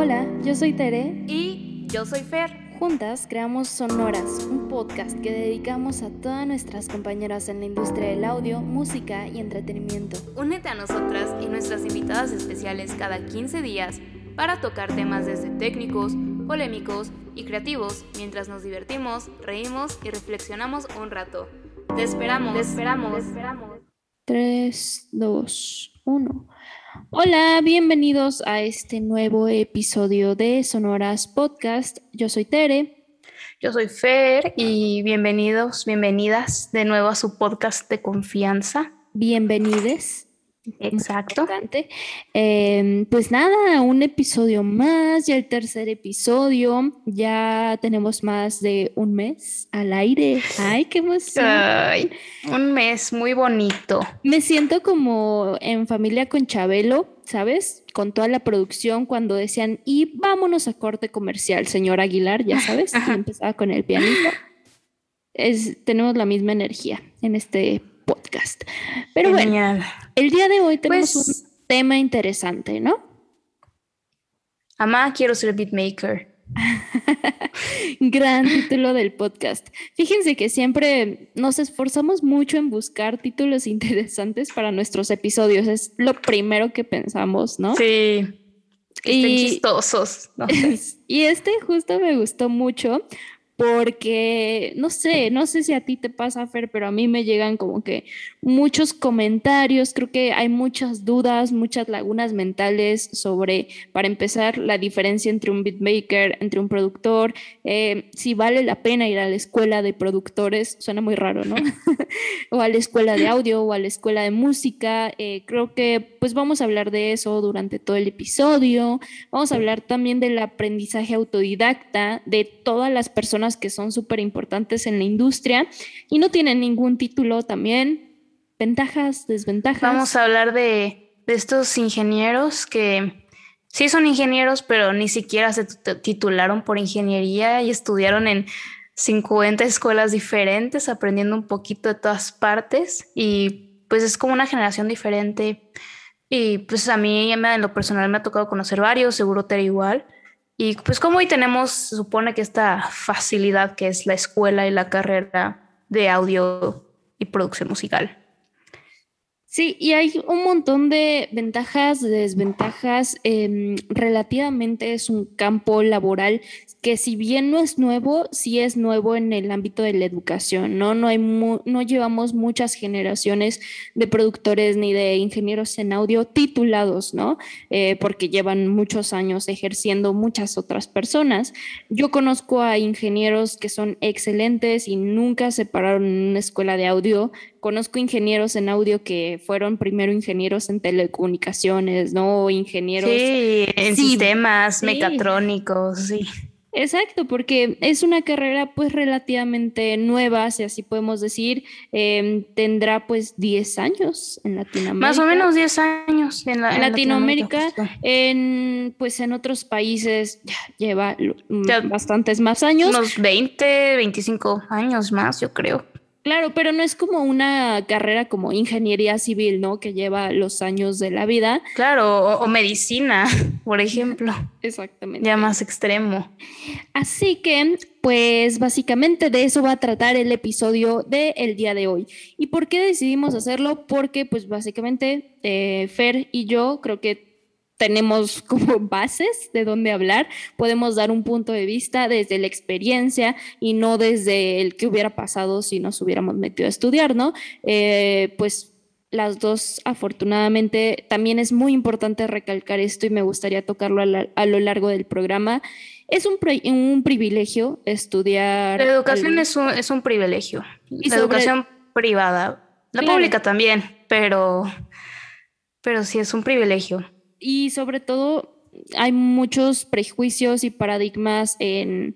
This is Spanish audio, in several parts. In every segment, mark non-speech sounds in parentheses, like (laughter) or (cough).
Hola, yo soy Tere. Y yo soy Fer. Juntas creamos Sonoras, un podcast que dedicamos a todas nuestras compañeras en la industria del audio, música y entretenimiento. Únete a nosotras y nuestras invitadas especiales cada 15 días para tocar temas desde técnicos, polémicos y creativos mientras nos divertimos, reímos y reflexionamos un rato. Te esperamos, te esperamos, te esperamos. 3, 2, 1. Hola, bienvenidos a este nuevo episodio de Sonoras Podcast. Yo soy Tere. Yo soy Fer y bienvenidos, bienvenidas de nuevo a su podcast de confianza. Bienvenides. Exacto. Eh, pues nada, un episodio más, ya el tercer episodio, ya tenemos más de un mes al aire. Ay, qué emoción. Ay, un mes muy bonito. Me siento como en familia con Chabelo, ¿sabes? Con toda la producción cuando decían, y vámonos a corte comercial, señor Aguilar, ya sabes, (laughs) empezaba con el pianito. Es, tenemos la misma energía en este podcast. Pero bueno, el día de hoy tenemos un pues tema interesante, ¿no? Amá, quiero ser beatmaker. (laughs) Gran título del podcast. Fíjense que siempre nos esforzamos mucho en buscar títulos interesantes para nuestros episodios. Es lo primero que pensamos, ¿no? Sí. y, chistosos. (laughs) y este justo me gustó mucho porque no sé, no sé si a ti te pasa, Fer, pero a mí me llegan como que muchos comentarios, creo que hay muchas dudas, muchas lagunas mentales sobre, para empezar, la diferencia entre un beatmaker, entre un productor, eh, si vale la pena ir a la escuela de productores, suena muy raro, ¿no? (laughs) o a la escuela de audio o a la escuela de música, eh, creo que pues vamos a hablar de eso durante todo el episodio, vamos a hablar también del aprendizaje autodidacta de todas las personas que son súper importantes en la industria y no tienen ningún título también. Ventajas, desventajas. Vamos a hablar de, de estos ingenieros que sí son ingenieros, pero ni siquiera se titularon por ingeniería y estudiaron en 50 escuelas diferentes, aprendiendo un poquito de todas partes y pues es como una generación diferente. Y pues a mí en lo personal me ha tocado conocer varios, seguro Tere igual. Y pues como hoy tenemos, se supone que esta facilidad que es la escuela y la carrera de audio y producción musical. Sí, y hay un montón de ventajas, desventajas. Em, relativamente es un campo laboral que si bien no es nuevo, sí es nuevo en el ámbito de la educación, ¿no? No, hay no llevamos muchas generaciones de productores ni de ingenieros en audio titulados, ¿no? Eh, porque llevan muchos años ejerciendo muchas otras personas. Yo conozco a ingenieros que son excelentes y nunca se pararon en una escuela de audio conozco ingenieros en audio que fueron primero ingenieros en telecomunicaciones, ¿no? Ingenieros. Sí, en sistemas mecatrónicos, sí. Exacto, porque es una carrera pues relativamente nueva, si así podemos decir, em, tendrá pues 10 años en Latinoamérica. Más o menos 10 años en, Latinoamérica. en pues en otros países ya lleva bastantes más años. Unos 20, 25 años más, yo creo. Claro, pero no es como una carrera como ingeniería civil, ¿no? Que lleva los años de la vida. Claro, o, medicina, (laughs) por ejemplo. (laughs) Exactamente. Ya más extremo. Así que, pues básicamente de eso va a tratar el episodio del el día de hoy. ¿Y por qué decidimos hacerlo? Porque, pues básicamente, eh, Fer y yo creo que tenemos (laughs) como bases de dónde hablar, podemos dar un punto de vista desde la experiencia y no desde el que hubiera pasado si nos hubiéramos metido a estudiar, ¿no? Eh, pues las dos, afortunadamente, también es muy importante recalcar esto y me gustaría tocarlo a, lo largo del programa. Es un, un privilegio estudiar. La educación es, un, es un privilegio. Y la educación privada. La pública también, pero, pero sí es un privilegio y sobre todo hay muchos prejuicios y paradigmas en,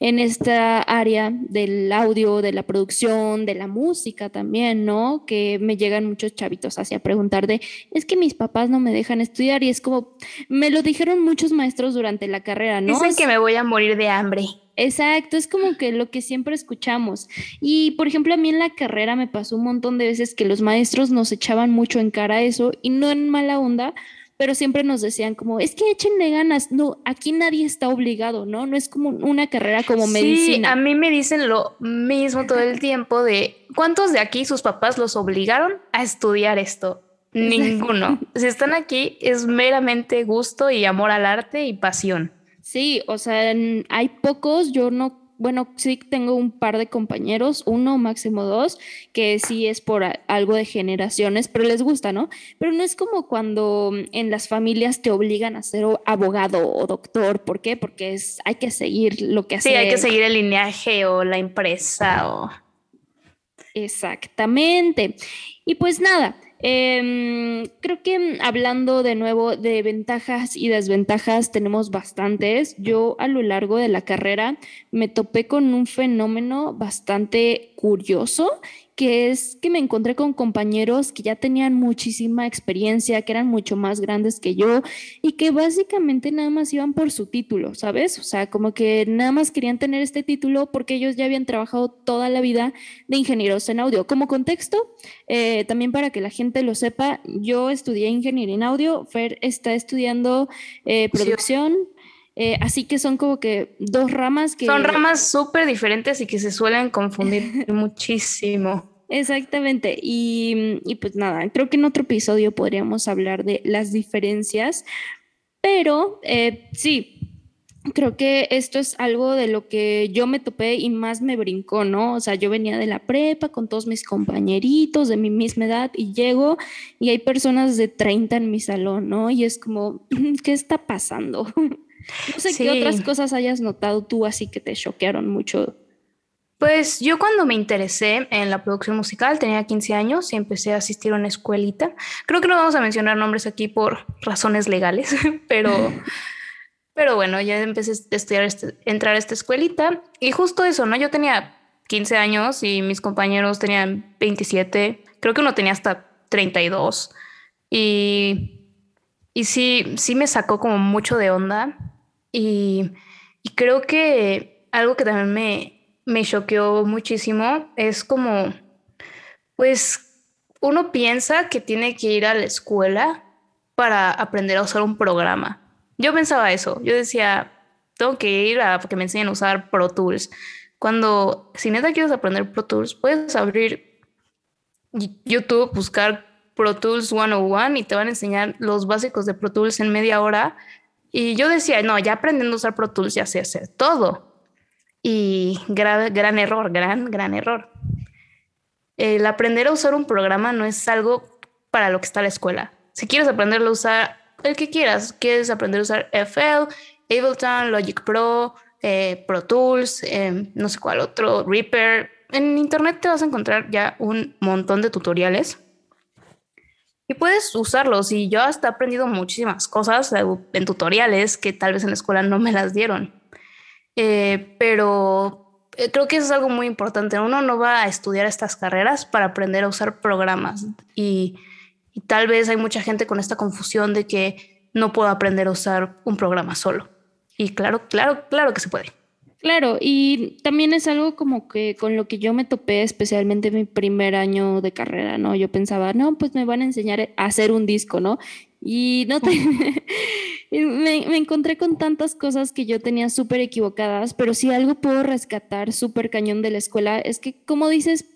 esta área del audio, de la producción, de la música también, ¿no? Que me llegan muchos chavitos hacia preguntar de, es que mis papás no me dejan estudiar y es como, me lo dijeron muchos maestros durante la carrera, ¿no? Dicen que me voy a morir de hambre. Exacto, es como que lo que siempre escuchamos. Y por ejemplo, a mí en la carrera me pasó un montón de veces que los maestros nos echaban mucho en cara eso y no en mala onda, pero siempre nos decían como, es que échenle ganas, no, aquí nadie está obligado, ¿no? No es como una carrera como medicina. Sí, a mí me dicen lo mismo todo el tiempo de, ¿cuántos de aquí sus papás los obligaron a estudiar esto? Ninguno. (laughs) si están aquí es meramente gusto y amor al arte y pasión. Sí, o sea, hay pocos, yo no bueno, sí tengo un par de compañeros, uno máximo dos, que sí es por algo de generaciones, pero les gusta, ¿no? Pero no es como cuando en las familias te obligan a ser abogado o doctor, ¿por qué? Porque es, hay que seguir lo que hace. Sí, hay que seguir el lineaje o la empresa o... Exactamente. Y pues nada, Em, creo que hablando de nuevo de ventajas y desventajas, tenemos bastantes. Yo a lo largo de la carrera me topé con un fenómeno bastante curioso que es que me encontré con compañeros que ya tenían muchísima experiencia, que eran mucho más grandes que yo y que básicamente nada más iban por su título, ¿sabes? O sea, como que nada más querían tener este título porque ellos ya habían trabajado toda la vida de ingenieros en audio. Como contexto, eh, también para que la gente lo sepa, yo estudié ingeniería en audio, Fer está estudiando eh, producción. Eh, así que son como que dos ramas que... Son ramas súper diferentes y que se suelen confundir (laughs) muchísimo. Exactamente. Y, y, pues nada, creo que en otro episodio podríamos hablar de las diferencias, pero eh, sí, creo que esto es algo de lo que yo me topé y más me brincó, ¿no? O sea, yo venía de la prepa con todos mis compañeritos de mi misma edad y llego y hay personas de 30 en mi salón, ¿no? Y es como, (laughs) ¿qué está pasando? (laughs) No sé qué otras cosas hayas notado tú así que te choquearon mucho. Pues yo cuando me interesé en la producción musical tenía 15 años y empecé a asistir a una escuelita. Creo que no vamos a mencionar nombres aquí por razones legales, (laughs) pero, (laughs) pero bueno, ya empecé a estudiar, este, entrar a esta escuelita y justo eso, ¿no? Yo tenía 15 años y mis compañeros tenían 27, creo que uno tenía hasta 32 y, y sí, sí me sacó como mucho de onda y, creo que algo que también me, me choqueó muchísimo es como, pues uno piensa que tiene que ir a la escuela para aprender a usar un programa. Yo pensaba eso, yo decía, tengo que ir a que me enseñen a usar Pro Tools. Cuando, si neta quieres aprender Pro Tools, puedes abrir YouTube, buscar Pro Tools 101 y te van a enseñar los básicos de Pro Tools en media hora y yo decía, no, ya aprendiendo a usar Pro Tools ya sé hacer todo. Y gran, gran error, gran, gran error. El aprender a usar un programa no es algo para lo que está la escuela. Si quieres aprenderlo a usar el que quieras, quieres aprender a usar FL, Ableton, Logic Pro, eh, Pro Tools, eh, no sé cuál otro, Reaper. En internet te vas a encontrar ya un montón de tutoriales y puedes usarlos. Y yo hasta he aprendido muchísimas cosas en tutoriales que tal vez en la escuela no me las dieron. Eh, pero eh, creo que eso es algo muy importante. Uno no va a estudiar estas carreras para aprender a usar programas. Y tal vez hay mucha gente con esta confusión de que no puedo aprender a usar un programa solo. Y claro, claro, claro que se puede. Claro, y también es algo como que con lo que yo me topé, especialmente en mi primer año de carrera, ¿no? Yo pensaba, no, pues me van a enseñar a hacer un disco, ¿no? Y no te... (laughs) me, me, encontré con tantas cosas que yo tenía súper equivocadas, pero si algo puedo rescatar súper cañón de la escuela es que, como dices,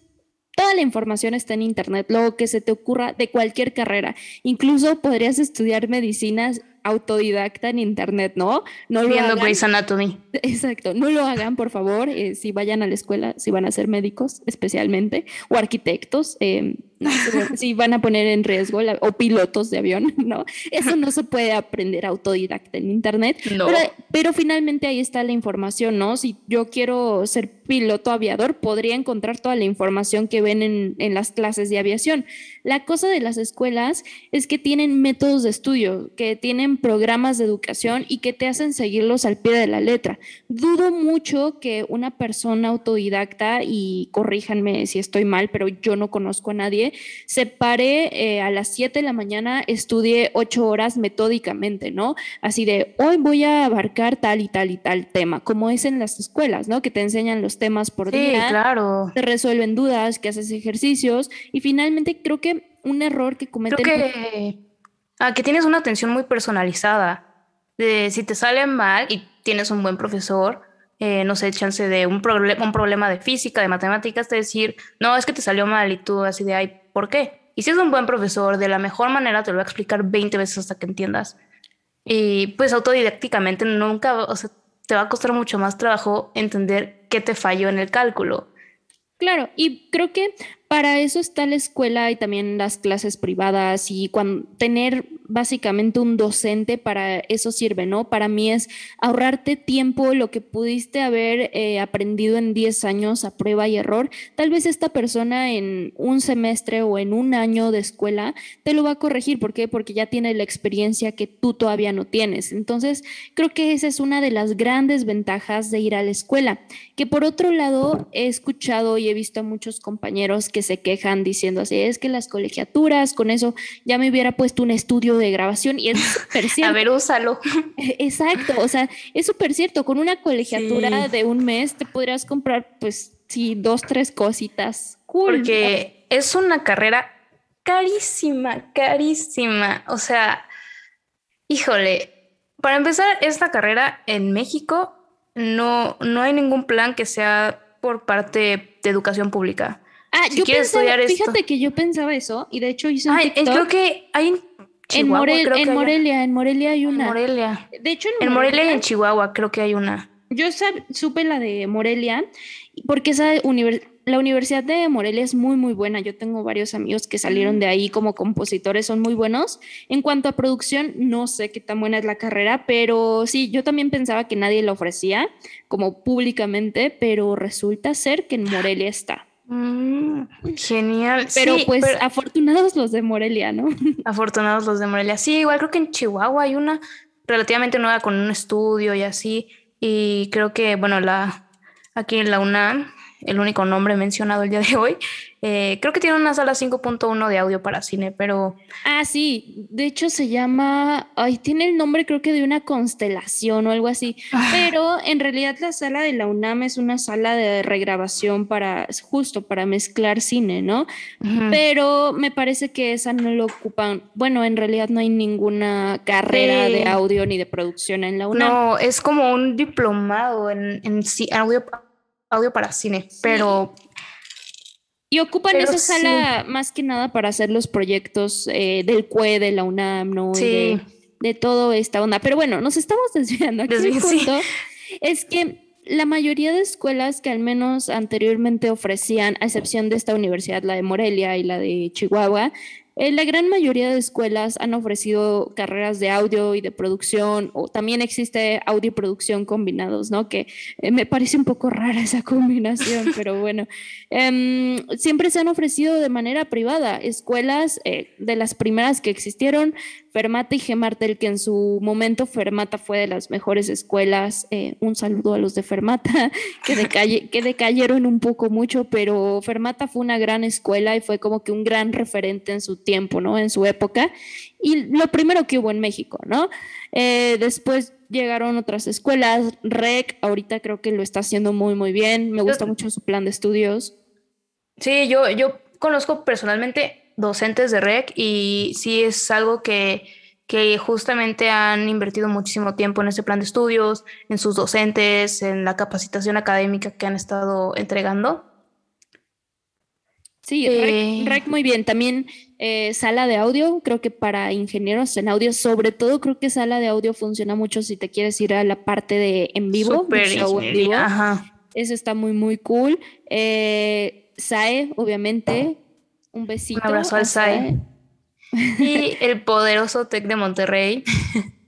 Toda la información está en Internet, lo que se te ocurra de cualquier carrera. Incluso podrías estudiar medicinas autodidacta en internet, ¿no? No Viendo Grey's Anatomy. Exacto, no lo hagan, por favor, eh, si vayan a la escuela, si van a ser médicos especialmente, o arquitectos, eh, si van a poner en riesgo o pilotos de avión, (laughs) ¿no? Eso no se puede aprender autodidacta en internet, no. pero, pero, finalmente ahí está la información, ¿no? Si yo quiero ser piloto aviador, podría encontrar toda la información que ven en, en las clases de aviación. La cosa de las escuelas es que tienen métodos de estudio, que tienen programas de educación y que te hacen seguirlos al pie de la letra. Dudo mucho que una persona autodidacta, y corríjanme si estoy mal, pero yo no conozco a nadie, se pare eh, a las 7 de la mañana, estudie 8 horas metódicamente, ¿no? Así de, hoy voy a abarcar tal y tal y tal tema, como es en las escuelas, ¿no? Que te enseñan los temas por sí, día, claro. te resuelven dudas, que haces ejercicios y finalmente creo que un error que cometen... Creo que a que tienes una atención muy personalizada. De, si te sale mal y tienes un buen profesor, eh, no sé, chance de un, un problema de física, de matemáticas, te decir, no, es que te salió mal y tú así de, ay, ¿por qué? Y si es un buen profesor, de la mejor manera te lo va a explicar 20 veces hasta que entiendas. Y pues autodidácticamente nunca, o sea, te va a costar mucho más trabajo entender qué te falló en el cálculo. Claro, y creo que para eso está la escuela y también las clases privadas y cuando, tener básicamente un docente para eso sirve, ¿no? Para mí es ahorrarte tiempo, lo que pudiste haber eh, aprendido en 10 años a prueba y error. Tal vez esta persona en un semestre o en un año de escuela te lo va a corregir. ¿Por qué? Porque ya tiene la experiencia que tú todavía no tienes. Entonces, creo que esa es una de las grandes ventajas de ir a la escuela. Que por otro lado, he escuchado y he visto a muchos compañeros que se quejan diciendo así, es que las colegiaturas, con eso ya me hubiera puesto un estudio de grabación y es (laughs) súper cierto. A ver, úsalo. (laughs) Exacto, o sea, es súper cierto, con una colegiatura de un mes te podrías comprar, pues, sí, dos, tres cositas. Cool. Porque es una carrera carísima, carísima. O sea, híjole, para empezar, esta carrera en México no, no hay ningún plan que sea por parte de educación pública. Ah, yo pensaba, fíjate que yo pensaba eso y de hecho hice un TikTok. creo que hay en, en, Morelia, en Morelia hay una. En Morelia. De hecho, en, Morelia, y en Chihuahua creo que hay una. Yo supe la de Morelia porque esa la Universidad de Morelia es muy, muy buena. Yo tengo varios amigos que salieron de ahí como compositores, son muy buenos. En cuanto a producción, no sé qué tan buena es la carrera, pero sí, yo también pensaba que nadie la ofrecía como públicamente, pero resulta ser que en Morelia está. Mm, genial. Pero pues afortunados los de Morelia, ¿no? (laughs) Afortunados los de Morelia. Sí, igual creo que en Chihuahua hay una relativamente nueva con un estudio y así. Y creo que, bueno, la aquí en la UNAM el único nombre mencionado el día de hoy. Eh, creo que tiene una sala 5.1 de audio para cine, pero... Ah, sí, de hecho se llama, ay, tiene el nombre creo que de una constelación o algo así, ah. pero en realidad la sala de la UNAM es una sala de regrabación para, justo para mezclar cine, ¿no? Pero me parece que esa no lo ocupan, bueno, en realidad no hay ninguna carrera de audio ni de producción en la UNAM. No, es como un diplomado en, en audio audio para cine, pero... Y ocupan esa sala más que nada para hacer los proyectos eh, del CUE, de la UNAM, ¿no? Sí. de, todo esta onda. Pero bueno, nos estamos (laughs) desviando. Aquí el punto es que la mayoría de escuelas que al menos anteriormente ofrecían, a excepción de esta universidad, la de Morelia y la de Chihuahua, eh, la gran mayoría de escuelas han ofrecido carreras de audio y de producción, o también existe audio y producción combinados, ¿no? Que eh, me parece un poco rara esa combinación, (laughs) pero bueno. Em, siempre se han ofrecido de manera privada. Escuelas eh, de las primeras que existieron Fermata y Gemartel, que en su momento Fermata fue de las mejores escuelas. Eh, un saludo a los de Fermata, (laughs) que, que decayeron un poco mucho, pero Fermata fue una gran escuela y fue como que un gran referente en su tiempo, ¿no? En su época. Y lo primero que hubo en México, ¿no? Eh, después llegaron otras escuelas, REC, ahorita creo que lo está haciendo muy, muy bien. Me gusta mucho su plan de estudios. Sí, yo, yo conozco personalmente docentes de REC y sí es algo que, que justamente han invertido muchísimo tiempo en ese plan de estudios, en sus docentes, en la capacitación académica que han estado entregando. Sí, REC, eh, muy bien. También eh, sala de audio, creo que para ingenieros en audio, sobre todo creo que sala de audio funciona mucho si te quieres ir a la parte de en vivo. Eso está muy, muy cool. Eh, SAE, obviamente, un besito. Un abrazo al SAE. Y el poderoso TEC de Monterrey. (laughs)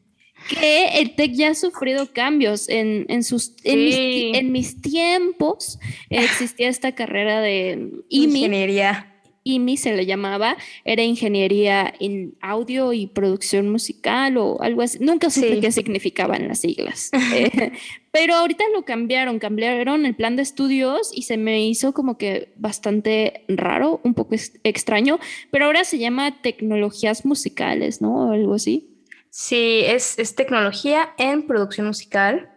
Que el TEC ya ha sufrido cambios en, en sus en, mis, tiempos existía esta carrera de ingeniería IMI se le llamaba, era ingeniería en audio y producción musical o algo así. Nunca supe qué significaban las siglas. (laughs) Eh, pero ahorita lo cambiaron, cambiaron el plan de estudios y se me hizo como que bastante raro, un poco extraño, pero ahora se llama tecnologías musicales, ¿no? O algo así. Sí, es, es tecnología en producción musical.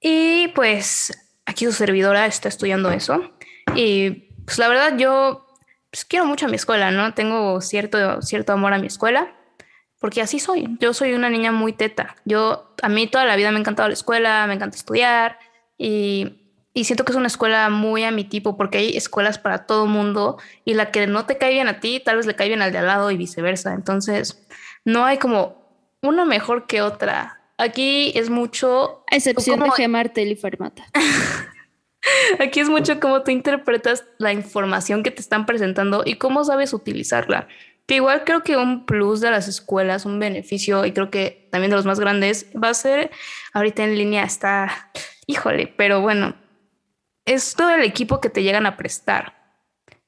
Y pues aquí su servidora está estudiando eso. Y pues la verdad yo pues quiero mucho a mi escuela, ¿no? Tengo cierto, cierto amor a mi escuela. porque así soy. Yo soy una niña muy teta. Yo, a mí toda la vida me ha encantado la escuela, me encanta estudiar y, y siento que es una escuela muy a mi tipo porque hay escuelas para todo mundo y la que no te cae bien a ti, tal vez le cae bien al de al lado y viceversa. Entonces, no hay como una mejor que otra. Aquí es mucho... A excepción de Gemartel y Fermata. (laughs) Aquí es mucho cómo tú interpretas la información que te están presentando y cómo sabes utilizarla. Que igual creo que un plus de las escuelas, un beneficio, y creo que también de los más grandes, va a ser ahorita en línea está, híjole, pero bueno, es todo el equipo que te llegan a prestar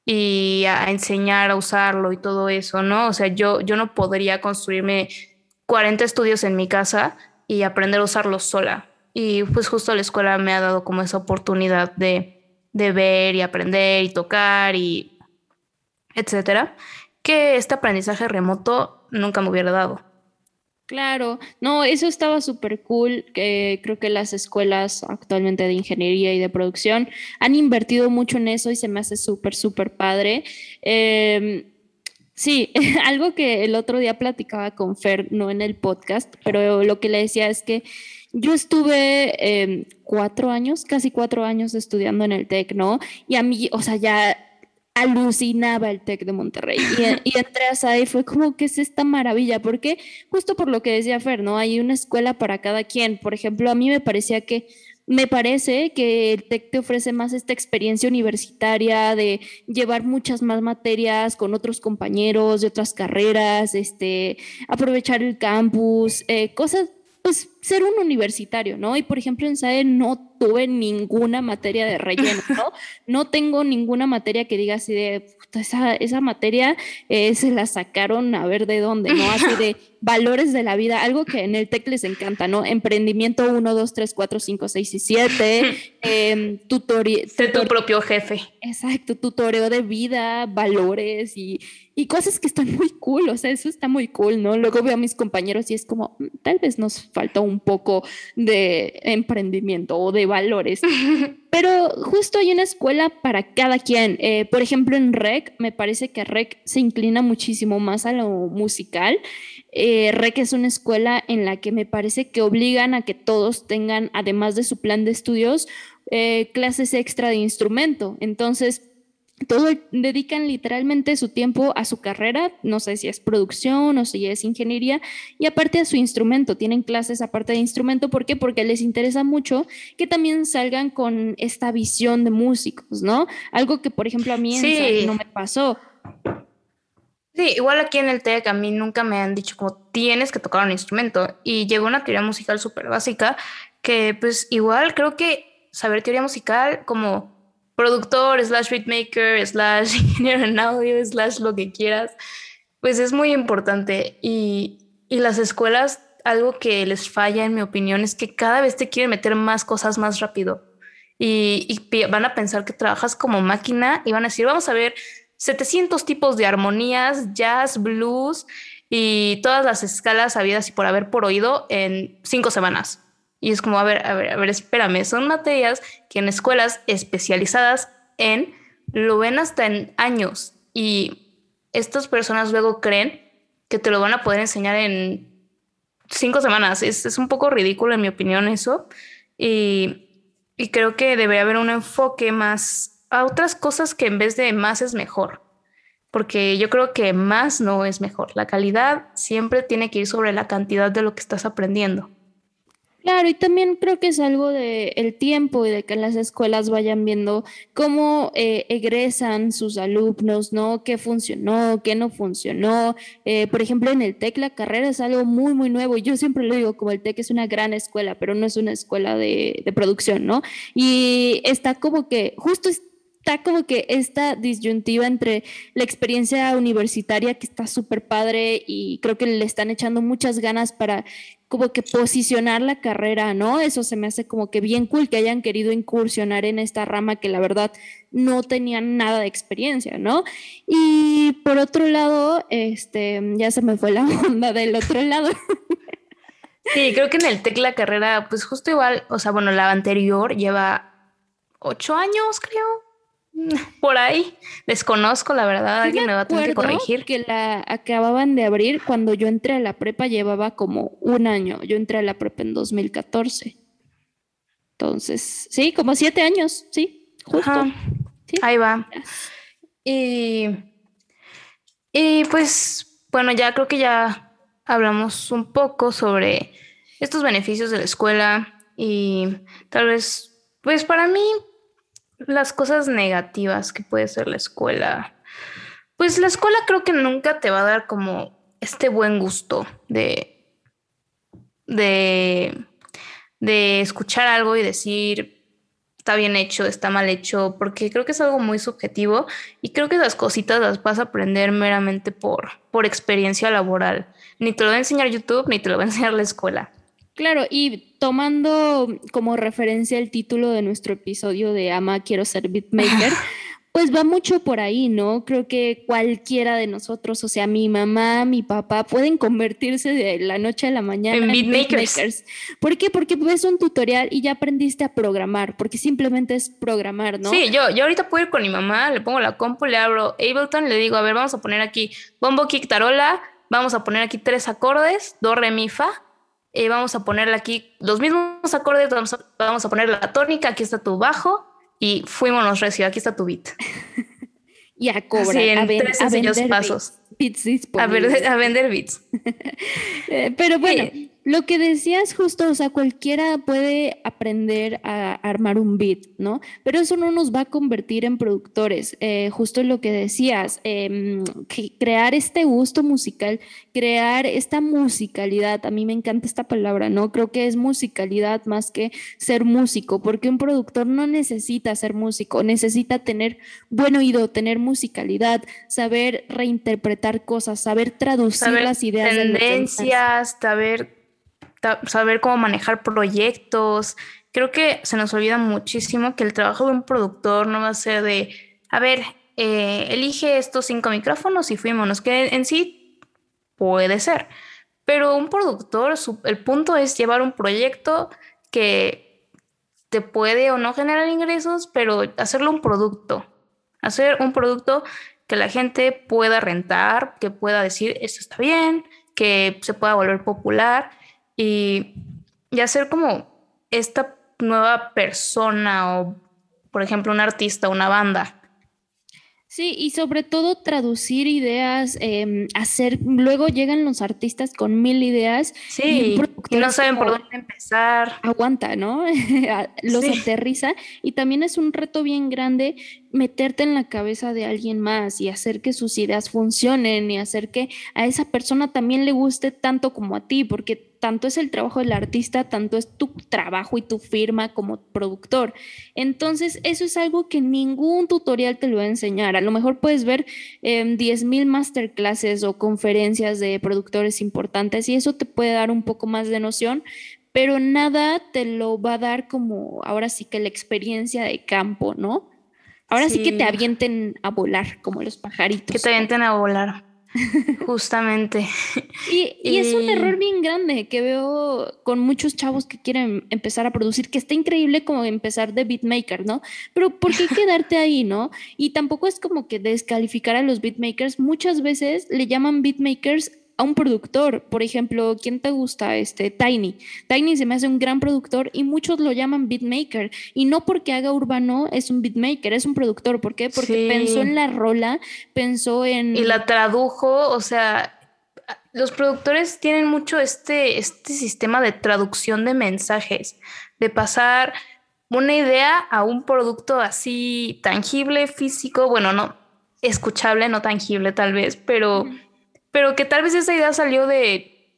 y a enseñar a usarlo y todo eso, ¿no? O sea, yo, yo no podría construirme 40 estudios en mi casa y aprender a usarlos sola. Y pues justo la escuela me ha dado como esa oportunidad de, de ver y aprender y tocar y etcétera que este aprendizaje remoto nunca me hubiera dado. Claro, no, eso estaba súper cool. creo que las escuelas actualmente de ingeniería y de producción han invertido mucho en eso y se me hace súper, súper padre. Em, sí, (laughs) algo que el otro día platicaba con Fer, no en el podcast, pero lo que le decía es que yo estuve em, cuatro años, casi cuatro años estudiando en el TEC, ¿no? Y a mí, o sea, ya alucinaba el TEC de Monterrey. Y, (laughs) entré a SAI y fue como, que es esta maravilla? Porque justo por lo que decía Fer, ¿no? Hay una escuela para cada quien. Por ejemplo, a mí me parecía que me parece que el TEC te ofrece más esta experiencia universitaria de llevar muchas más materias con otros compañeros de otras carreras, este, aprovechar el campus, eh, cosas, pues ser un universitario, ¿no? Y por ejemplo en SAE no tuve ninguna materia de relleno, ¿no? (laughs) No tengo ninguna materia que diga así de, esa, esa materia eh, se la sacaron a ver de dónde, ¿no? Así de valores de la vida, algo que en el TEC les encanta, ¿no? Emprendimiento 1, 2, 3, 4, 5, 6 y 7, eh. Ser tu propio jefe. Exacto, tutoreo de vida, valores y, y cosas que están muy cool, o sea, eso está muy cool, ¿no? Luego veo a mis compañeros y es como, mm, tal vez nos falta un poco de emprendimiento o de valores. (laughs) Pero justo hay una escuela para cada quien. Eh, por ejemplo, en REC, me parece que REC se inclina muchísimo más a lo musical. Eh, REC es una escuela en la que me parece que obligan a que todos tengan, además de su plan de estudios, eh, clases extra de instrumento. Entonces, todo dedican literalmente su tiempo a su carrera, no sé si es producción o si es ingeniería, y aparte a su instrumento, tienen clases aparte de instrumento, ¿por qué? Porque les interesa mucho que también salgan con esta visión de músicos, ¿no? Algo que, por ejemplo, a mí no me pasó. Sí, igual aquí en el TEC a mí nunca me han dicho como tienes que tocar un instrumento y llegó una teoría musical súper básica que pues igual creo que saber teoría musical como productor, slash beatmaker, slash (laughs) ingeniero en audio, slash lo que quieras, pues es muy importante. Y, y las escuelas, algo que les falla, en mi opinión, es que cada vez te quieren meter más cosas más rápido. Y, y, van a pensar que trabajas como máquina y van a decir, vamos a ver 700 tipos de armonías, jazz, blues y todas las escalas habidas y por haber por oído en cinco semanas. Y es como, a ver, a ver, a ver, espérame, son materias que en escuelas especializadas en lo ven hasta en años y estas personas luego creen que te lo van a poder enseñar en cinco semanas. Es, es un poco ridículo en mi opinión eso y, y creo que debe haber un enfoque más a otras cosas que en vez de más es mejor. Porque yo creo que más no es mejor. La calidad siempre tiene que ir sobre la cantidad de lo que estás aprendiendo. Claro, y también creo que es algo de el tiempo y de que las escuelas vayan viendo cómo eh, egresan sus alumnos, ¿no? ¿Qué funcionó, qué no funcionó? Eh, por ejemplo, en el TEC la carrera es algo muy, muy nuevo. Yo siempre lo digo, como el TEC es una gran escuela, pero no es una escuela de, de producción, ¿no? Y está como que justo está como que esta disyuntiva entre la experiencia universitaria que está súper padre y creo que le están echando muchas ganas para como que posicionar la carrera, ¿no? Eso se me hace como que bien cool que hayan querido incursionar en esta rama que la verdad no tenían nada de experiencia, ¿no? Y por otro lado, este, ya se me fue la (laughs) onda del otro lado. Sí, creo que en el TEC la carrera, pues justo igual, o sea, bueno, la anterior lleva ocho años, creo, por ahí. Desconozco, la verdad, alguien me, va a tener que corregir. Que la acababan de abrir cuando yo entré a la prepa, llevaba como un año. Yo entré a la prepa en 2014. Entonces, sí, como siete años, sí, justo. Ahí va. Y, y pues, bueno, ya creo que ya hablamos un poco sobre estos beneficios de la escuela y tal vez, pues para mí las cosas negativas que puede ser la escuela. Pues la escuela creo que nunca te va a dar como este buen gusto de, de, de escuchar algo y decir, está bien hecho, está mal hecho, porque creo que es algo muy subjetivo y creo que esas cositas las vas a aprender meramente por, por experiencia laboral. Ni te lo va a enseñar YouTube, ni te lo va a enseñar la escuela. Claro, y tomando como referencia el título de nuestro episodio de Ama, quiero ser beatmaker, (laughs) pues va mucho por ahí, ¿no? Creo que cualquiera de nosotros, o sea, mi mamá, mi papá, pueden convertirse de la noche a la mañana en beatmakers. ¿Por qué? Porque ves un tutorial y ya aprendiste a programar, porque simplemente es programar, ¿no? Sí, yo, yo ahorita puedo ir con mi mamá, le pongo la compu, le abro Ableton, le digo, a ver, vamos a poner aquí bombo, kick, tarola, vamos a poner aquí tres acordes, do, re, mi, fa eh, vamos a ponerle aquí los mismos acordes, vamos a, vamos a poner la tónica, aquí está tu bajo y fuímonos recio, aquí está tu beat. (laughs) y a cobrar. Sí, en tres sencillos pasos. a, ver, a, vender beats. (laughs) Eh, pero bueno, lo que decías justo, o sea, cualquiera puede aprender a armar un beat, ¿no? Pero eso no nos va a convertir en productores. Eh, justo lo que decías, em, crear este gusto musical, crear esta musicalidad, a mí me encanta esta palabra, ¿no? Creo que es musicalidad más que ser músico, porque un productor no necesita ser músico, necesita tener buen oído, tener musicalidad, saber reinterpretar cosas, saber traducir las ideas. Tendencias, saber saber cómo manejar proyectos. Creo que se nos olvida muchísimo que el trabajo de un productor no va a ser de, a ver, eh, elige estos cinco micrófonos y fuímonos, que en sí puede ser. Pero un productor, el punto es llevar un proyecto que te puede o no generar ingresos, pero hacerlo un producto. Hacer un producto que la gente pueda rentar, que pueda decir, esto está bien, que se pueda volver popular y, y hacer como esta nueva persona o, por ejemplo, un artista, una banda. Sí, y sobre todo traducir ideas, em, hacer, luego llegan los artistas con mil ideas. Sí, y, no saben por dónde empezar. Aguanta, ¿no? (laughs) los aterriza y también es un reto bien grande meterte en la cabeza de alguien más y hacer que sus ideas funcionen y hacer que a esa persona también le guste tanto como a ti, porque tanto es el trabajo del artista, tanto es tu trabajo y tu firma como productor. Entonces, eso es algo que ningún tutorial te lo va a enseñar. A lo mejor puedes ver eh, em, 10.000 masterclasses o conferencias de productores importantes y eso te puede dar un poco más de noción, pero nada te lo va a dar como ahora sí que la experiencia de campo, ¿no? Ahora sí. que te avienten a volar, como los pajaritos. Que te avienten a volar. Justamente. Y, y, es un error bien grande que veo con muchos chavos que quieren empezar a producir, que está increíble como empezar de beatmaker, ¿no? Pero ¿por qué (laughs) quedarte ahí, no? Y tampoco es como que descalificar a los beatmakers. Muchas veces le llaman beatmakers a un productor. Por ejemplo, ¿quién te gusta? Este Tiny. Tiny se me hace un gran productor y muchos lo llaman beatmaker. Y no porque haga urbano es un beatmaker, es un productor. ¿Por qué? Porque pensó en la rola, pensó en. Y la tradujo, o sea. Los productores tienen mucho este, este sistema de traducción de mensajes, de pasar una idea a un producto así tangible, físico, bueno, no escuchable, no tangible tal vez, pero pero que tal vez esa idea salió de,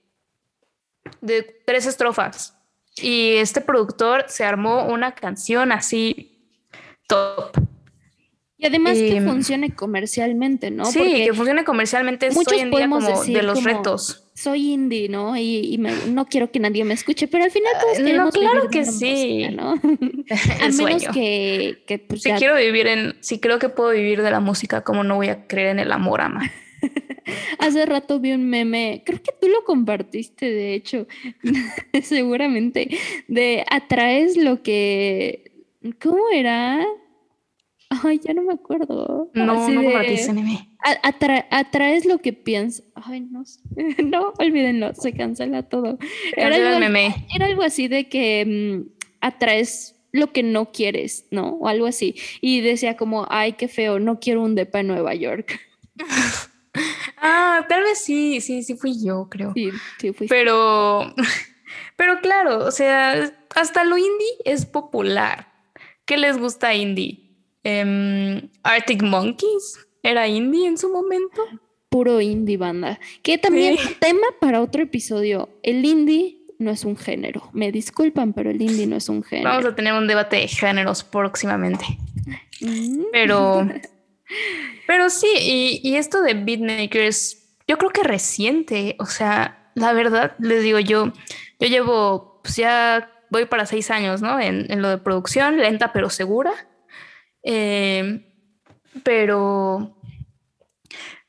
de tres estrofas. Y este productor se armó una canción así top. Y además que funcione comercialmente, ¿no? Sí, que funcione comercialmente es hoy en día como de los retos. Soy indie, ¿no? Y, no quiero que nadie me escuche, pero al final todos uh, No, claro que sí. ¿no? (laughs) (laughs) a menos que, que pues, si quiero vivir en, si creo que puedo vivir de la música, como no voy a creer en el amor, ama. (laughs) Hace rato vi un meme, creo que tú lo compartiste, de hecho, (laughs) seguramente, de atraes lo que, ¿cómo era? Ay, ya no me acuerdo. No, no compartiste anime. atraes lo que piensas. Ay, no (laughs) No, olvídenlo, se cancela todo. Era algo, era algo, así de que mm, atraes lo que no quieres, ¿no? O algo así. Y decía como, ay, qué feo, no quiero un depa en Nueva York. Ah, tal vez sí, sí, sí fui yo, creo. Sí, sí fui. Pero, (laughs) pero claro, o sea, hasta lo indie es popular. ¿Qué les gusta indie? Em, Arctic Monkeys era indie en su momento. Puro indie banda. Que también tema para otro episodio. El indie no es un género. Me disculpan, pero el indie no es un género. Vamos a tener un debate de géneros próximamente. Mm. Pero, (laughs) pero sí, y, y, esto de beatmakers, yo creo que reciente. O sea, la verdad, les digo yo, yo llevo, pues ya voy para seis años, ¿no? En, en lo de producción, lenta pero segura. Eh, pero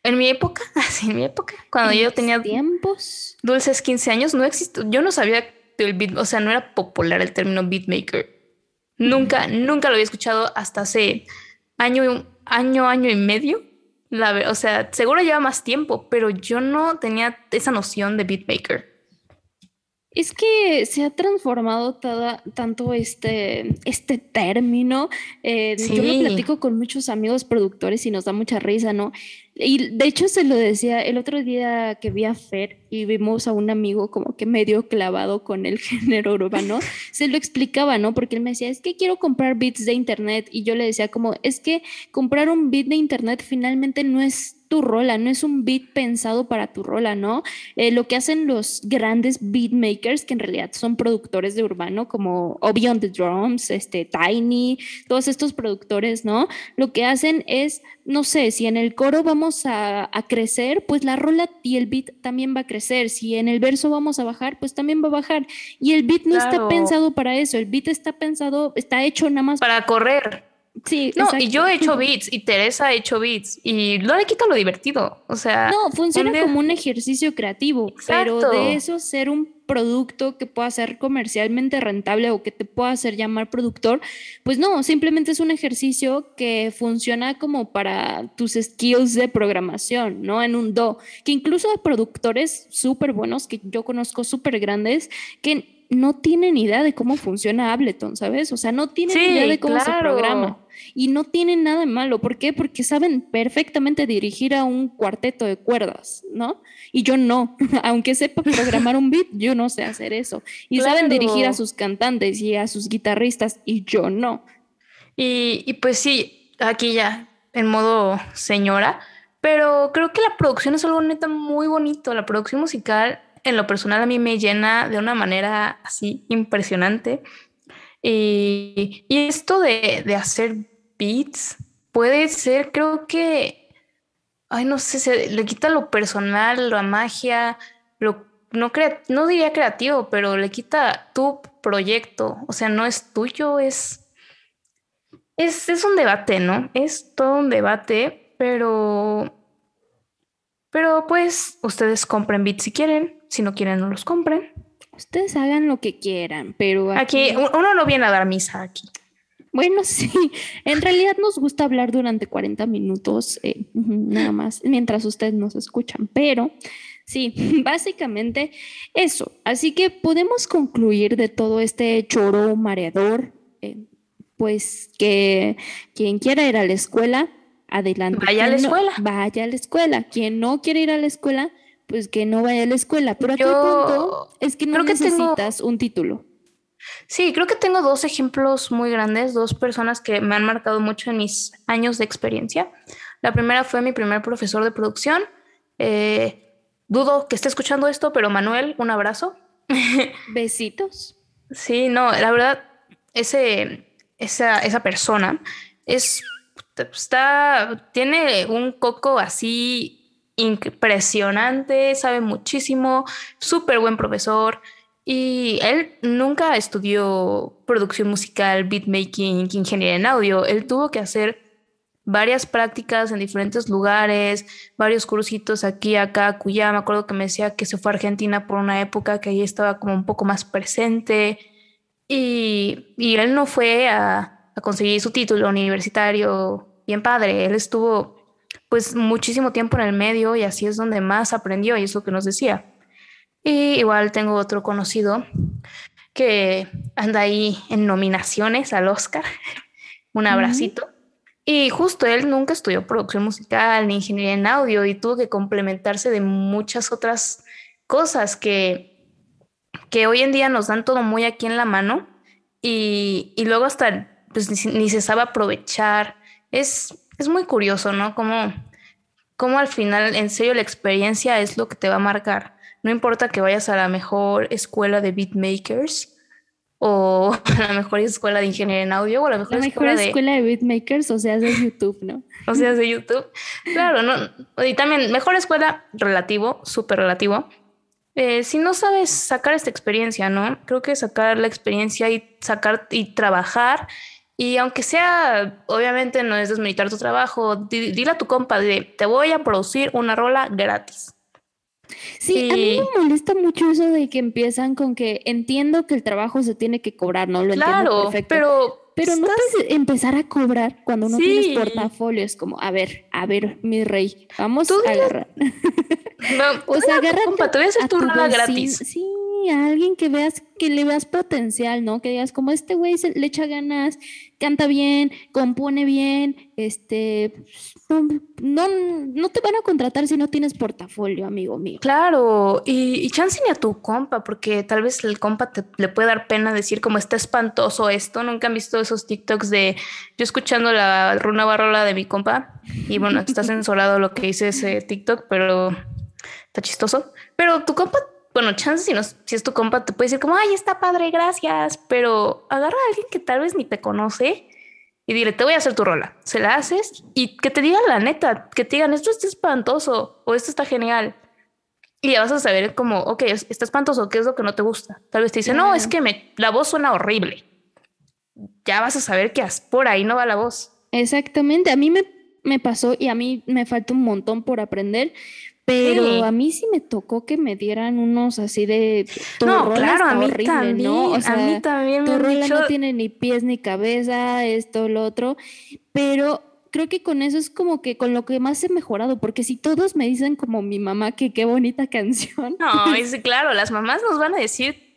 en mi época, (laughs) así en mi época, cuando yo tenía tiempos dulces 15 años, no existía, yo no sabía el beat, o sea, no era popular el término beatmaker. Nunca, nunca lo había escuchado hasta hace año, año, año y medio. La, o sea, seguro lleva más tiempo, pero yo no tenía esa noción de beatmaker. Es que se ha transformado tanto este, este término. Eh, yo lo platico con muchos amigos productores y nos da mucha risa, ¿no? Y de hecho se lo decía el otro día que vi a Fer y vimos a un amigo como que medio clavado con el (laughs) género urbano, se lo explicaba, ¿no? Porque él me decía, es que quiero comprar bits de internet y yo le decía como, es que comprar un bit de internet finalmente no es tu rola, no es un beat pensado para tu rola, ¿no? Eh, lo que hacen los grandes beatmakers, que en realidad son productores de urbano, como Obi on the Drums, este, Tiny, todos estos productores, ¿no? Lo que hacen es, no sé, si en el coro vamos a, crecer, pues la rola y el beat también va a crecer. Si en el verso vamos a bajar, pues también va a bajar. Y el beat no está pensado para eso, el beat está pensado, está hecho nada más para correr. Sí, no, y yo he hecho beats y Teresa ha hecho beats y no le quita lo divertido. O sea, no, funciona como un ejercicio creativo, pero de eso ser un producto que pueda ser comercialmente rentable o que te pueda hacer llamar productor, pues no, simplemente es un ejercicio que funciona como para tus skills de programación, ¿no? En un do, que incluso hay productores súper buenos que yo conozco súper grandes que no tienen idea de cómo funciona Ableton, ¿sabes? O sea, no tienen idea de cómo se programa. Y no tienen nada de malo. ¿Por qué? Porque saben perfectamente dirigir a un cuarteto de cuerdas, ¿no? Y yo no. (laughs) Aunque sepa programar un beat, yo no sé hacer eso. Y saben dirigir a sus cantantes y a sus guitarristas y yo no. Y, y pues sí, aquí ya, en modo señora, pero creo que la producción es algo neta muy bonito. La producción musical, en lo personal, a mí me llena de una manera así impresionante. Y, esto de, hacer beats puede ser, creo que, ay, no sé, se le quita lo personal, la magia, lo, no, no diría creativo, pero le quita tu proyecto. O sea, no es tuyo, es, es, es un debate, ¿no? Es todo un debate, pero, pero pues ustedes compren beats si quieren, si no quieren, no los compren. Ustedes hagan lo que quieran, pero aquí, uno no viene a dar misa aquí. Bueno, (laughs) sí, en realidad nos gusta hablar durante 40 minutos, eh, nada más, mientras ustedes nos escuchan, pero sí, (laughs) básicamente eso. Así que podemos concluir de todo este choro mareador, eh, pues que quien quiera ir a la escuela, adelante. Vaya a la escuela. vaya a la escuela. Quien no quiere ir a la escuela, pues que no vaya a la escuela. Pero aquí el punto es que no necesitas un título. Sí, creo que tengo dos ejemplos muy grandes, dos personas que me han marcado mucho en mis años de experiencia. La primera fue mi primer profesor de producción. Eh, dudo que esté escuchando esto, pero Manuel, un abrazo. (laughs) Besitos. Sí, no, la verdad, ese, esa, esa persona es, está, tiene un coco así impresionante, sabe muchísimo, súper buen profesor. Y él nunca estudió producción musical, beatmaking, ingeniería en audio. Él tuvo que hacer varias prácticas en diferentes lugares, varios cursitos aquí, acá, cuya. Me acuerdo que me decía que se fue a Argentina por una época que ahí estaba como un poco más presente. Y, y él no fue a, a conseguir su título universitario bien padre. Él estuvo pues muchísimo tiempo en el medio y así es donde más aprendió y es lo que nos decía. Y igual tengo otro conocido que anda ahí en nominaciones al Oscar. (laughs) Un abracito. Y justo él nunca estudió producción musical ni ingeniería en audio y tuvo que complementarse de muchas otras cosas que, que hoy en día nos dan todo muy aquí en la mano y, y luego hasta pues, ni, se sabe aprovechar. Es, es muy curioso, ¿no? Como, como al final, en serio, la experiencia es lo que te va a marcar. No importa que vayas a la mejor escuela de beatmakers, o (laughs) a la mejor escuela de ingeniería en audio o a la mejor, escuela, de... beatmakers, o sea, de YouTube, ¿no? (laughs) o sea, de YouTube. Claro, ¿no? Y también mejor escuela relativo, súper relativo. Eh, si no sabes sacar esta experiencia, ¿no? Creo que sacar la experiencia y sacar y trabajar y aunque sea, obviamente no es desmilitar tu trabajo, dile a tu compa, te voy a producir una rola gratis. Sí, a mí me molesta mucho eso de que empiezan con que entiendo que el trabajo se tiene que cobrar, ¿no? Lo claro, perfecto. Pero, pero no puedes empezar a cobrar cuando no tienes portafolio. Es como, a ver, a ver, mi rey, vamos a agarrar. (laughs) No, o sea, agarra. te voy a hacer tu rola gratis. Sí, a alguien que veas, que le veas potencial, ¿no? Que digas, como este güey le echa ganas, canta bien, compone bien, este, no, no, te van a contratar si no tienes portafolio, amigo mío. Claro, y, y chance ni a tu compa, porque tal vez el compa te, le puede dar pena decir como está espantoso esto, nunca han visto esos TikToks de yo escuchando la runa barrola de mi compa, y bueno, está (laughs) censurado lo que hice ese TikTok, pero está chistoso, pero tu compa bueno, chance si, no, si es tu compa, te puede decir como, ay, está padre, gracias, pero agarra a alguien que tal vez ni te conoce y dile, te voy a hacer tu rola. Se la haces y que te digan la neta, que te digan, esto está espantoso o esto está genial. Y ya vas a saber como, ok, está espantoso, ¿qué es lo que no te gusta? Tal vez te dice, no, es que me, la voz suena horrible. Ya vas a saber que por ahí no va la voz. Exactamente, a mí me, me pasó y a mí me falta un montón por aprender, pero a mí sí me tocó que me dieran unos así de no, claro, a mí también, ¿no? a mí también me no tiene ni pies ni cabeza, esto, lo otro, pero creo que con eso es como que con lo que más he mejorado, porque si todos me dicen como mi mamá que qué bonita (laughs) canción. No, es claro, las mamás nos van a decir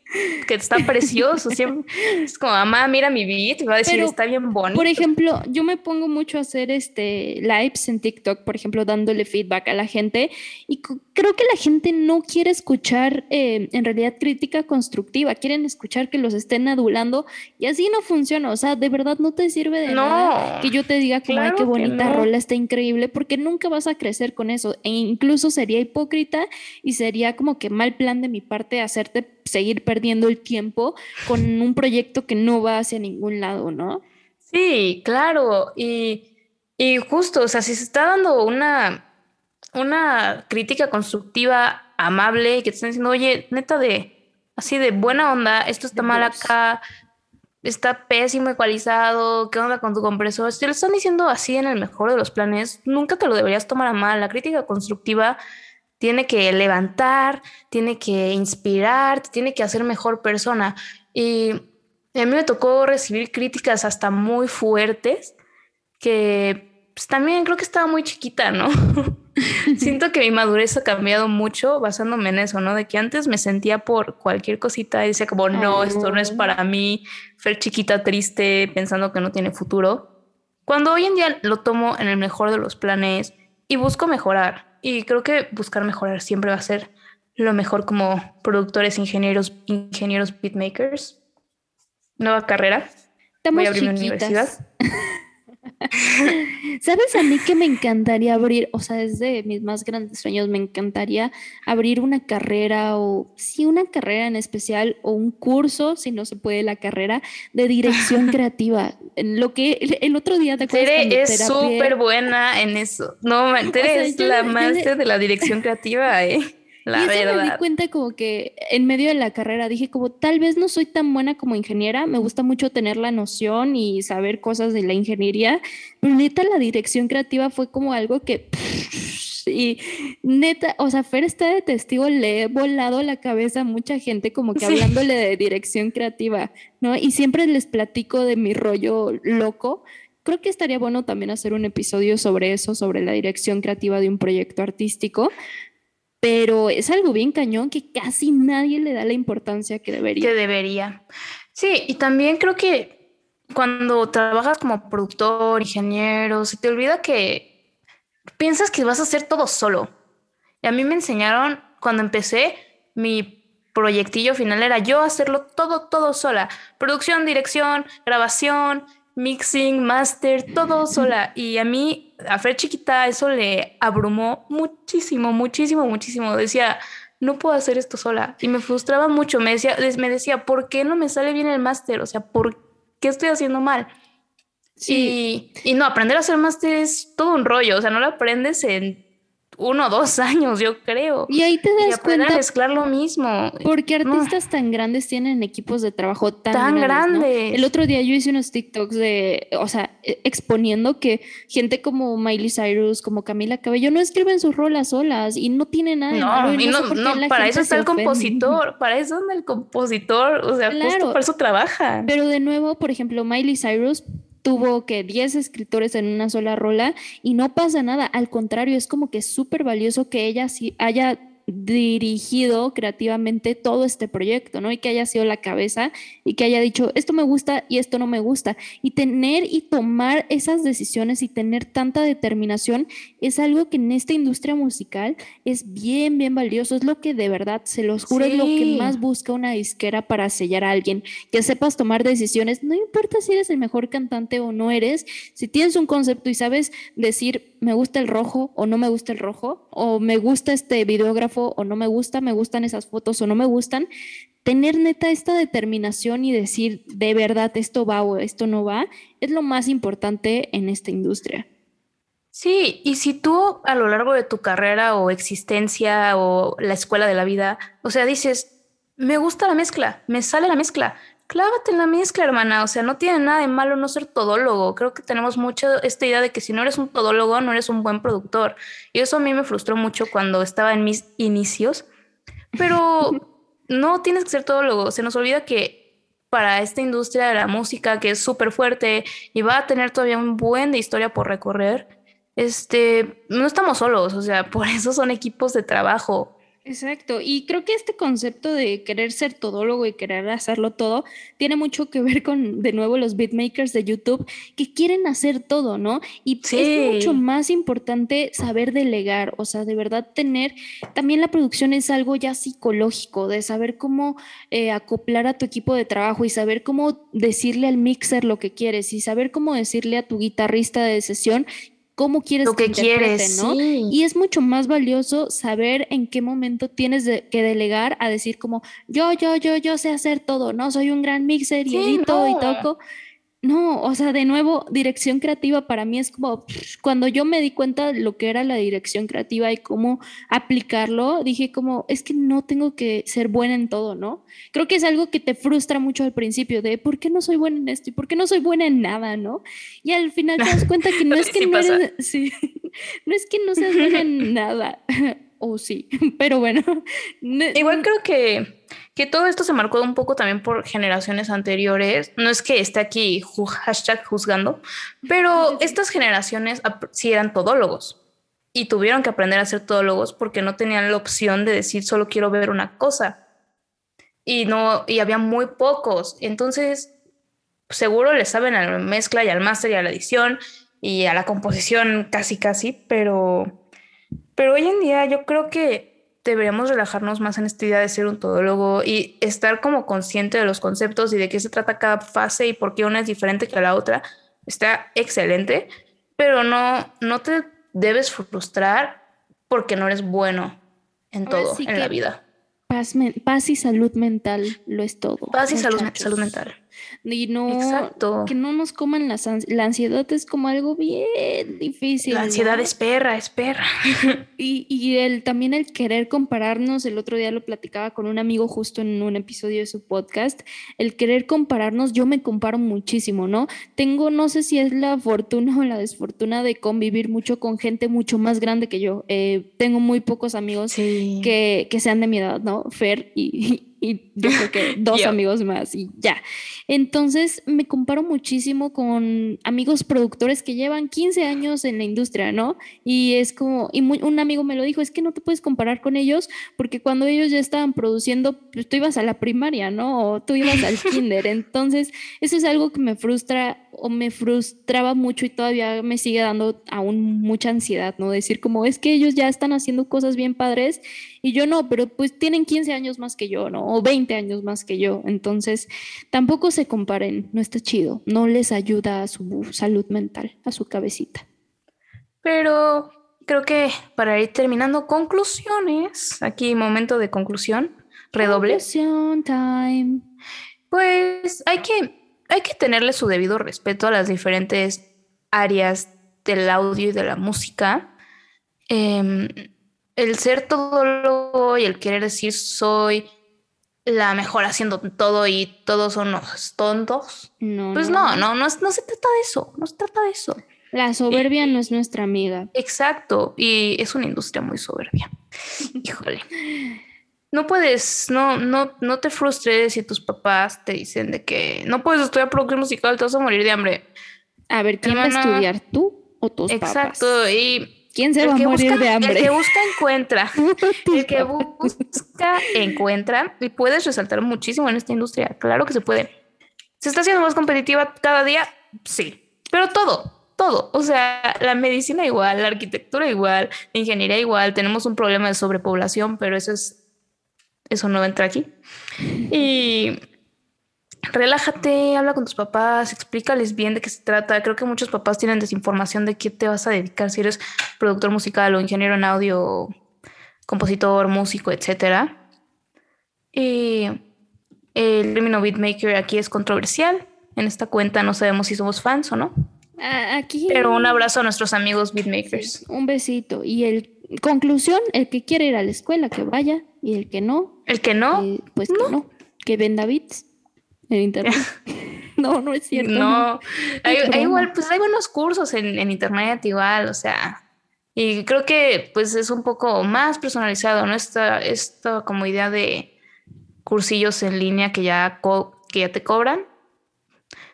que está precioso. (laughs) Siempre es como, mamá, mira mi beat, va a decir, está bien bonito. Por ejemplo, yo me pongo mucho a hacer este lives en TikTok, por ejemplo, dándole feedback a la gente y creo que la gente no quiere escuchar eh, en realidad crítica constructiva, quieren escuchar que los estén adulando y así no funciona. O sea, de verdad no te sirve de nada que yo te diga como, ay, qué bonita rola, está increíble, porque nunca vas a crecer con eso. E incluso sería hipócrita y sería como que mal plan de mi parte hacerte seguir perdiendo el tiempo con (laughs) un proyecto que no va hacia ningún lado, ¿no? Sí, claro. Y, justo, o sea, si se está dando una, una crítica constructiva amable y que te están diciendo, oye, neta de, así de buena onda, esto está mal acá, está pésimo ecualizado, ¿qué onda con tu compresor? Si te lo están diciendo así en el mejor de los planes, nunca te lo deberías tomar a mal. La crítica constructiva tiene que levantar, tiene que inspirar, tiene que hacer mejor persona. Y a mí me tocó recibir críticas hasta muy fuertes que pues, también creo que estaba muy chiquita, ¿no? (laughs) Siento que mi madurez ha cambiado mucho basándome en eso, ¿no? De que antes me sentía por cualquier cosita y decía como, no, esto no es para mí, ser chiquita triste pensando que no tiene futuro. Cuando hoy en día lo tomo en el mejor de los planes y busco mejorar, y creo que buscar mejorar siempre va a ser lo mejor como productores, ingenieros, ingenieros, beatmakers. Nueva carrera. Estamos Voy a abrir una universidad. (laughs) (laughs) ¿Sabes a mí que me encantaría abrir? O sea, es de mis más grandes sueños, me encantaría abrir una carrera o sí, una carrera en especial o un curso, si no se puede la carrera, de dirección (laughs) creativa. Lo que el, otro día te acuerdas. Tere es súper buena en eso. No, Tere es la máster de la dirección creativa, ¿eh? La y me di cuenta como que en medio de la carrera dije como tal vez no soy tan buena como ingeniera, me gusta mucho tener la noción y saber cosas de la ingeniería, pero neta la dirección creativa fue como algo que y neta, o sea, Fer está de testigo, le he volado la cabeza a mucha gente como que (laughs) hablándole de dirección creativa, ¿no? Y siempre les platico de mi rollo loco. Creo que estaría bueno también hacer un episodio sobre eso, sobre la dirección creativa de un proyecto artístico, pero es algo bien cañón que casi nadie le da la importancia que debería. Que debería. Sí, y también creo que cuando trabajas como productor, ingeniero, se te olvida que piensas que vas a hacer todo solo. Y a mí me enseñaron cuando empecé, mi proyectillo final era yo hacerlo todo, todo sola. Producción, dirección, grabación, mixing, master, todo (laughs) sola. Y a mí, a Fred chiquita, eso le abrumó muchísimo, muchísimo, muchísimo. Decía, no puedo hacer esto sola. Y me frustraba mucho. Me decía, me decía, ¿por qué no me sale bien el máster? O sea, ¿por qué estoy haciendo mal? Sí. Y, y no, aprender a hacer máster es todo un rollo. O sea, no lo aprendes en uno o dos años, yo creo. Y ahí te das cuenta. A mezclar lo mismo. Porque artistas tan grandes tienen equipos de trabajo tan, grandes. El otro día yo hice unos TikToks de, o sea, e, exponiendo que gente como Miley Cyrus, como Camila Cabello, no escriben sus rolas solas y no tienen nada. No, y no, no, (laughs) para eso está el compositor, para eso es el compositor, o sea, justo por eso trabaja. Pero de nuevo, por ejemplo, Miley Cyrus tuvo que 10 escritores en una sola rola y no pasa nada, al contrario, es como que es súper valioso que ella sí haya dirigido creativamente todo este proyecto, ¿no? Y que haya sido la cabeza y que haya dicho, esto me gusta y esto no me gusta. Y tener y tomar esas decisiones y tener tanta determinación es algo que en esta industria musical es bien, bien valioso. Es lo que de verdad, se los juro, es lo que más busca una disquera para sellar a alguien. Que sepas tomar decisiones, no importa si eres el mejor cantante o no eres, si tienes un concepto y sabes decir, me gusta el rojo o no me gusta el rojo, o me gusta este videógrafo o no me gusta, me gustan esas fotos o no me gustan, tener neta esta determinación y decir de verdad esto va o esto no va, es lo más importante en esta industria. Sí, y si tú a lo largo de tu carrera o existencia o la escuela de la vida, o sea, dices, me gusta la mezcla, me sale la mezcla, clávate en la mezcla, hermana. O sea, no tiene nada de malo no ser todólogo. Creo que tenemos mucho esta idea de que si no eres un todólogo, no eres un buen productor. Y eso a mí me frustró mucho cuando estaba en mis inicios. Pero (laughs) no tienes que ser todólogo. Se nos olvida que para esta industria de la música, que es súper fuerte y va a tener todavía un buen de historia por recorrer, este, no estamos solos. O sea, (laughs) por eso son equipos de trabajo Exacto, y creo que este concepto de querer ser todólogo y querer hacerlo todo tiene mucho que ver con, de nuevo, los beatmakers de YouTube que quieren hacer todo, ¿no? Y es mucho más importante saber delegar, o sea, de verdad tener, también la producción es algo ya psicológico, de saber cómo eh, acoplar a tu equipo de trabajo y saber cómo decirle al mixer lo que quieres y saber cómo decirle a tu guitarrista de sesión cómo quieres lo que, quieres, ¿no? Y es mucho más valioso saber en qué momento tienes que delegar a decir como yo, yo, yo, yo sé hacer todo, ¿no? Soy un gran mixer y edito y toco. No, o sea, de nuevo, dirección creativa para mí es como cuando yo me di cuenta de lo que era la dirección creativa y cómo aplicarlo, dije como, es que no tengo que ser buena en todo, ¿no? Creo que es algo que te frustra mucho al principio de por qué no soy buena en esto y por qué no soy buena en nada, ¿no? Y al final te das (laughs) cuenta que no es que no eres, (laughs) sí, (laughs) no es que no seas buena en nada, o sí, (laughs) pero bueno. (laughs) Igual creo que que todo esto se marcó un poco también por generaciones anteriores. No es que esté aquí hashtag juzgando, pero estas generaciones sí eran todólogos y tuvieron que aprender a ser todólogos porque no tenían la opción de decir solo quiero ver una cosa. Y no, y había muy pocos. Entonces, seguro le saben a la mezcla y al máster y a la edición y a la composición casi casi, pero, pero hoy en día yo creo que deberíamos relajarnos más en esta idea de ser un todólogo y estar como consciente de los conceptos y de qué se trata cada fase y por qué una es diferente que la otra. Está excelente, pero no, no te debes frustrar porque no eres bueno en todo en la vida. Paz, paz, y salud mental lo es todo. Paz y salud, salud mental. Y no que no nos coman las la ansiedad es como algo bien difícil. La ansiedad es perra, es perra. (laughs) y, y el, también el querer compararnos, el otro día lo platicaba con un amigo justo en un episodio de su podcast, el querer compararnos, yo me comparo muchísimo, ¿no? Tengo, no sé si es la fortuna o la desfortuna de convivir mucho con gente mucho más grande que yo. Eh, tengo muy pocos amigos que, que sean de mi edad, ¿no? Fer y, y yo creo que (laughs) dos amigos más y ya. Entonces me comparo muchísimo con amigos productores que llevan 15 años en la industria, ¿no? Y es como, y un amigo me lo dijo, es que no te puedes comparar con ellos porque cuando ellos ya estaban produciendo, pues tú ibas a la primaria, ¿no? O tú ibas al (laughs) kinder. Entonces, eso es algo que me frustra o me frustraba mucho y todavía me sigue dando aún mucha ansiedad, ¿no? Decir como es que ellos ya están haciendo cosas bien padres y yo no, pero pues tienen 15 años más que yo, ¿no? O 20 años más que yo. Entonces, tampoco se comparen, no está chido, no les ayuda a su salud mental, a su cabecita. Pero creo que para ir terminando, conclusiones, aquí momento de conclusión, redoble. Conclusión time. Pues hay que hay que tenerle su debido respeto a las diferentes áreas del audio y de la música. Em, el ser todo y el querer decir soy la mejor haciendo todo y todos son los tontos. No, pues no, no, no, no, se trata de eso, no se trata de eso. La soberbia no es nuestra amiga. Exacto, y es una industria muy soberbia. (laughs) Híjole no puedes, no, no, no te frustres si tus papás te dicen de que no puedes estudiar producción musical, te vas a morir de hambre. A ver, ¿quién va a estudiar tú o tus papás? Exacto, y ¿quién se va a morir de hambre? El que busca encuentra. (laughs) el que busca encuentra y puedes resaltar muchísimo en esta industria. Claro que se puede. ¿Se está haciendo más competitiva cada día? Sí, pero todo, todo. O sea, la medicina igual, la arquitectura igual, la ingeniería igual. Tenemos un problema de sobrepoblación, pero eso es eso no entra aquí. Y relájate, habla con tus papás, explícales bien de qué se trata. Creo que muchos papás tienen desinformación de qué te vas a dedicar si eres productor musical o ingeniero en audio, compositor, músico, etc. Y el término beatmaker aquí es controversial. En esta cuenta no sabemos si somos fans o no. Aquí. Pero un abrazo a nuestros amigos beatmakers. Un besito. Y el conclusión, el que quiere ir a la escuela, que vaya. Y el que no. El que no. Eh, pues que no. Que venda bits en internet. (laughs) (laughs) no, no es cierto. No. Hay, igual, pues hay buenos cursos en, en, internet igual, o sea. Y creo que pues es un poco más personalizado, ¿no? Esta, esta como idea de cursillos en línea que ya, que ya te cobran.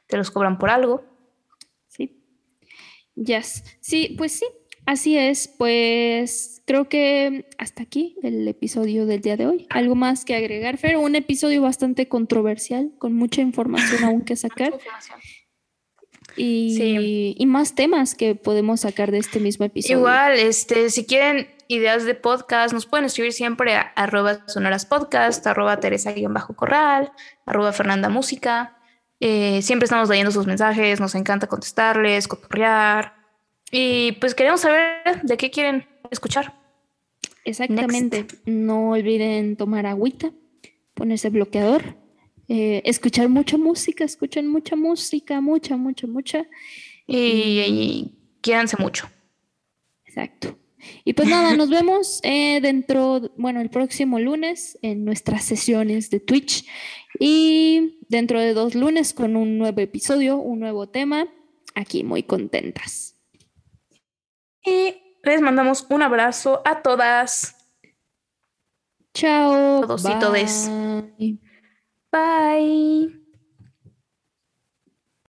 Te los cobran por algo. Sí. Yes. Sí, pues sí, Así es, pues creo que hasta aquí el episodio del día de hoy. ¿Algo más que agregar, Fer? Un episodio bastante controversial, con mucha información aún que sacar. Y, y, más temas que podemos sacar de este mismo episodio. Igual, este, si quieren ideas de podcast, nos pueden escribir siempre a arroba sonoras podcast, arroba teresa-corral, arroba fernanda música. Eh, siempre estamos leyendo sus mensajes, nos encanta contestarles, cotorrear. Y pues queremos saber de qué quieren escuchar. Exactamente. No olviden tomar agüita, ponerse bloqueador, eh, escuchar mucha música, escuchen mucha música, mucha, mucha, mucha. Y, quédense mucho. Exacto. Y pues nada, nos (laughs) vemos eh, dentro, bueno, el próximo lunes en nuestras sesiones de Twitch y dentro de dos lunes con un nuevo episodio, un nuevo tema. Aquí muy contentas. Y les mandamos un abrazo a todas. Chao. Todos y todes. Bye.